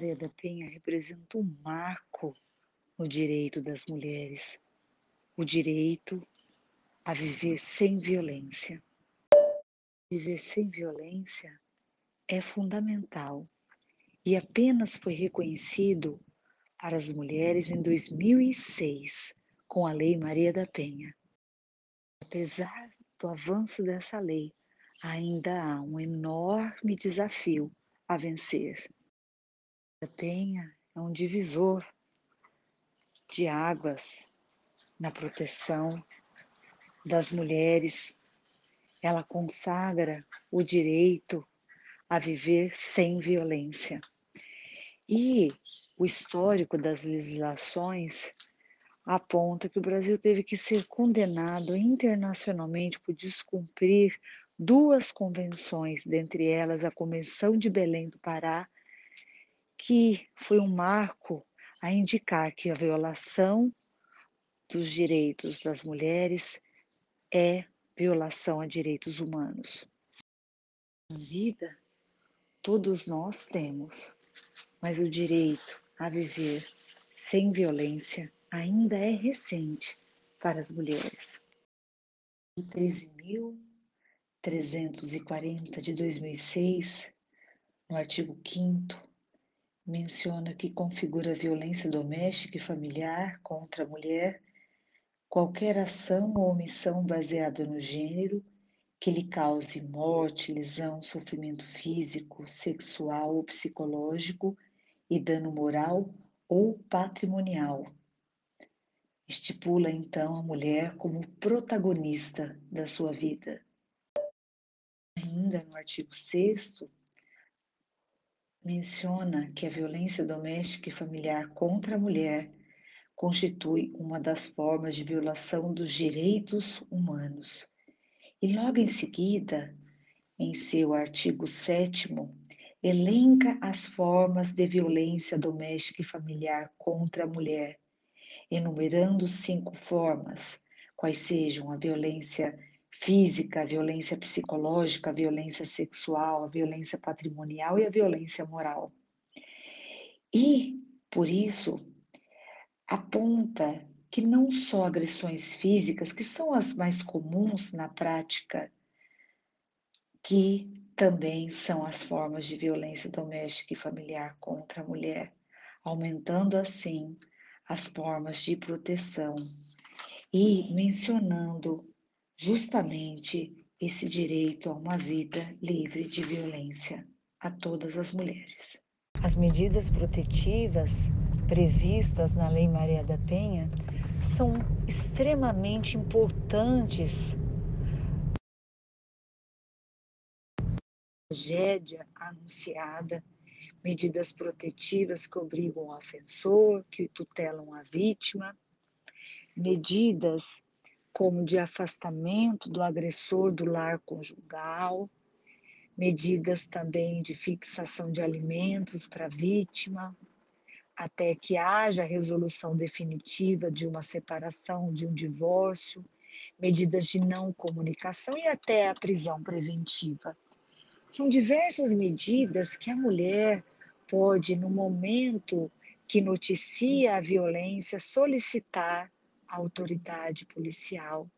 Maria da Penha representa um marco no direito das mulheres, o direito a viver sem violência. Viver sem violência é fundamental e apenas foi reconhecido para as mulheres em 2006 com a Lei Maria da Penha. Apesar do avanço dessa lei, ainda há um enorme desafio a vencer. A Penha é um divisor de águas na proteção das mulheres. Ela consagra o direito a viver sem violência. E o histórico das legislações aponta que o Brasil teve que ser condenado internacionalmente por descumprir duas convenções, dentre elas a Convenção de Belém do Pará, que foi um marco a indicar que a violação dos direitos das mulheres é violação a direitos humanos. Na vida, todos nós temos, mas o direito a viver sem violência ainda é recente para as mulheres. Em 13.340 de 2006, no artigo 5 menciona que configura violência doméstica e familiar contra a mulher qualquer ação ou omissão baseada no gênero que lhe cause morte, lesão, sofrimento físico, sexual ou psicológico e dano moral ou patrimonial Estipula então a mulher como protagonista da sua vida. Ainda no artigo 6 menciona que a violência doméstica e familiar contra a mulher constitui uma das formas de violação dos direitos humanos. E logo em seguida, em seu artigo 7 elenca as formas de violência doméstica e familiar contra a mulher, enumerando cinco formas, quais sejam a violência física, a violência psicológica, a violência sexual, a violência patrimonial e a violência moral. E, por isso, aponta que não só agressões físicas, que são as mais comuns na prática, que também são as formas de violência doméstica e familiar contra a mulher, aumentando assim as formas de proteção e mencionando justamente esse direito a uma vida livre de violência a todas as mulheres. As medidas protetivas previstas na Lei Maria da Penha são extremamente importantes. Tragédia anunciada medidas protetivas que obrigam o ofensor, que tutelam a vítima, medidas como de afastamento do agressor do lar conjugal, medidas também de fixação de alimentos para a vítima, até que haja a resolução definitiva de uma separação, de um divórcio, medidas de não comunicação e até a prisão preventiva. São diversas medidas que a mulher pode, no momento que noticia a violência, solicitar autoridade policial.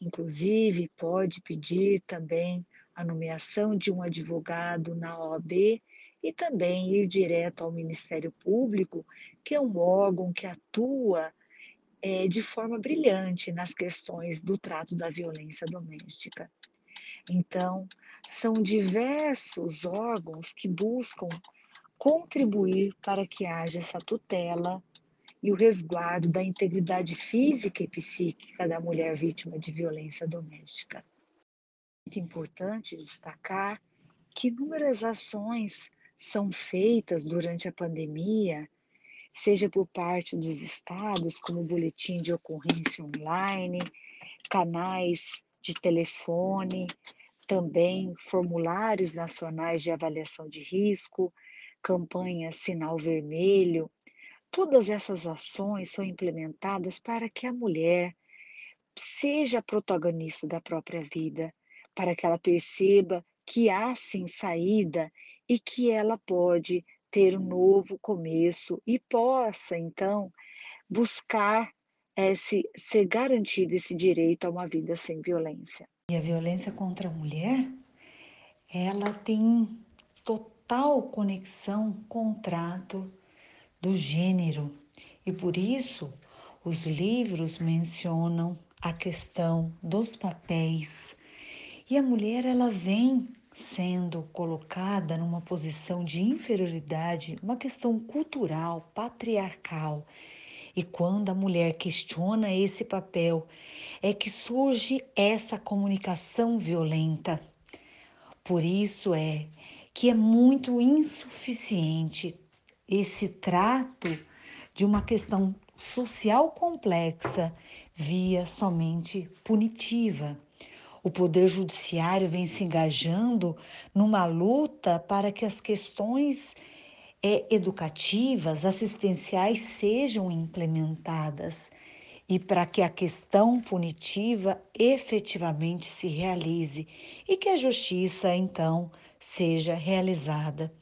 Inclusive, pode pedir também a nomeação de um advogado na OAB e também ir direto ao Ministério Público, que é um órgão que atua é, de forma brilhante nas questões do trato da violência doméstica. Então, são diversos órgãos que buscam contribuir para que haja essa tutela e o resguardo da integridade física e psíquica da mulher vítima de violência doméstica. Muito importante destacar que inúmeras ações são feitas durante a pandemia, seja por parte dos estados, como boletim de ocorrência online, canais de telefone, também formulários nacionais de avaliação de risco, campanha Sinal Vermelho, todas essas ações são implementadas para que a mulher seja protagonista da própria vida, para que ela perceba que há sim saída e que ela pode ter um novo começo e possa, então, buscar esse, ser garantido esse direito a uma vida sem violência. E a violência contra a mulher, ela tem total conexão com o trato do gênero. E por isso, os livros mencionam a questão dos papéis. E a mulher, ela vem sendo colocada numa posição de inferioridade, uma questão cultural, patriarcal. E quando a mulher questiona esse papel, é que surge essa comunicação violenta. Por isso é que é muito insuficiente esse trato de uma questão social complexa via somente punitiva. O Poder Judiciário vem se engajando numa luta para que as questões é, educativas, assistenciais sejam implementadas e para que a questão punitiva efetivamente se realize e que a justiça, então, seja realizada.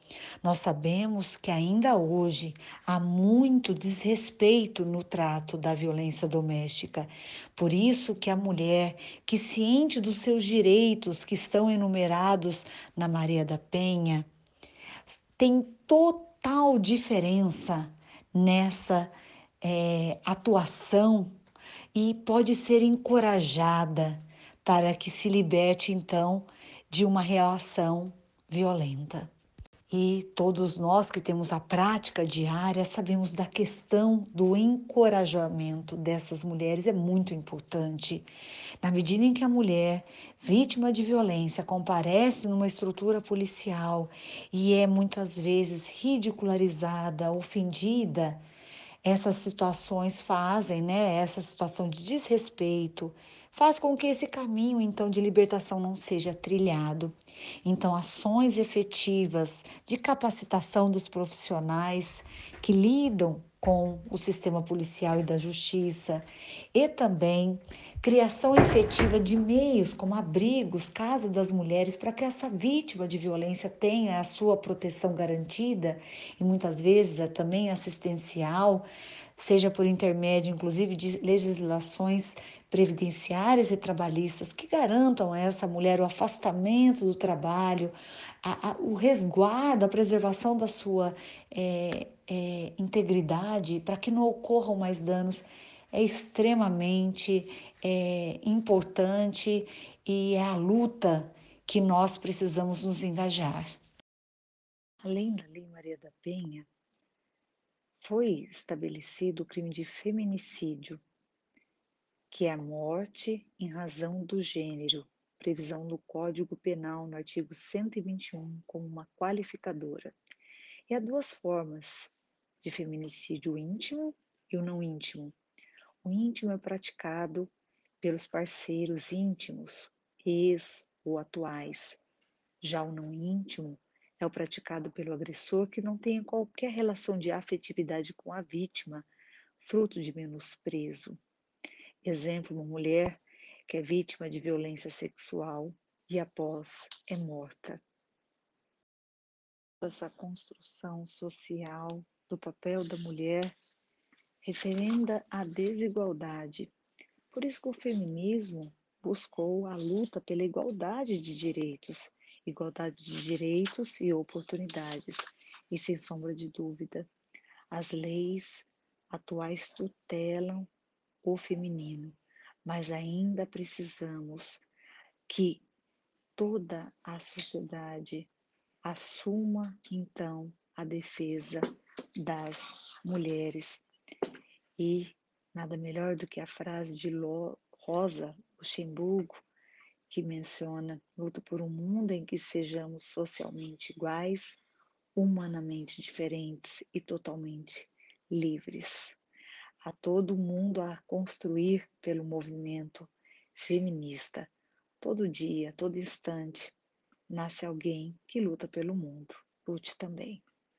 Nós sabemos que ainda hoje há muito desrespeito no trato da violência doméstica. Por isso que a mulher que ciente dos seus direitos que estão enumerados na Maria da Penha tem total diferença nessa é, atuação e pode ser encorajada para que se liberte então de uma relação violenta. E todos nós que temos a prática diária sabemos da questão do encorajamento dessas mulheres, é muito importante. Na medida em que a mulher, vítima de violência, comparece numa estrutura policial e é muitas vezes ridicularizada, ofendida, essas situações fazem, né, essa situação de desrespeito, faz com que esse caminho então de libertação não seja trilhado. Então, ações efetivas de capacitação dos profissionais que lidam com o sistema policial e da justiça e também criação efetiva de meios como abrigos, casa das mulheres, para que essa vítima de violência tenha a sua proteção garantida e muitas vezes é também assistencial, seja por intermédio inclusive de legislações previdenciárias e trabalhistas que garantam a essa mulher o afastamento do trabalho, a, a, o resguardo, a preservação da sua é, é, integridade, para que não ocorram mais danos, é extremamente é, importante e é a luta que nós precisamos nos engajar. Além da Lei Maria da Penha, foi estabelecido o crime de feminicídio, que é a morte em razão do gênero, previsão do Código Penal no artigo 121 como uma qualificadora. E há duas formas de feminicídio: o íntimo e o não íntimo. O íntimo é praticado pelos parceiros íntimos, ex ou atuais. Já o não íntimo é o praticado pelo agressor que não tem qualquer relação de afetividade com a vítima, fruto de menosprezo. Exemplo, uma mulher que é vítima de violência sexual e após é morta. Essa construção social do papel da mulher referenda a desigualdade. Por isso que o feminismo buscou a luta pela igualdade de direitos, igualdade de direitos e oportunidades. E sem sombra de dúvida, as leis atuais tutelam o feminino, mas ainda precisamos que toda a sociedade assuma então a defesa das mulheres. E nada melhor do que a frase de Rosa Luxemburgo, que menciona: luta por um mundo em que sejamos socialmente iguais, humanamente diferentes e totalmente livres a todo mundo a construir pelo movimento feminista. Todo dia, todo instante, nasce alguém que luta pelo mundo. Lute também.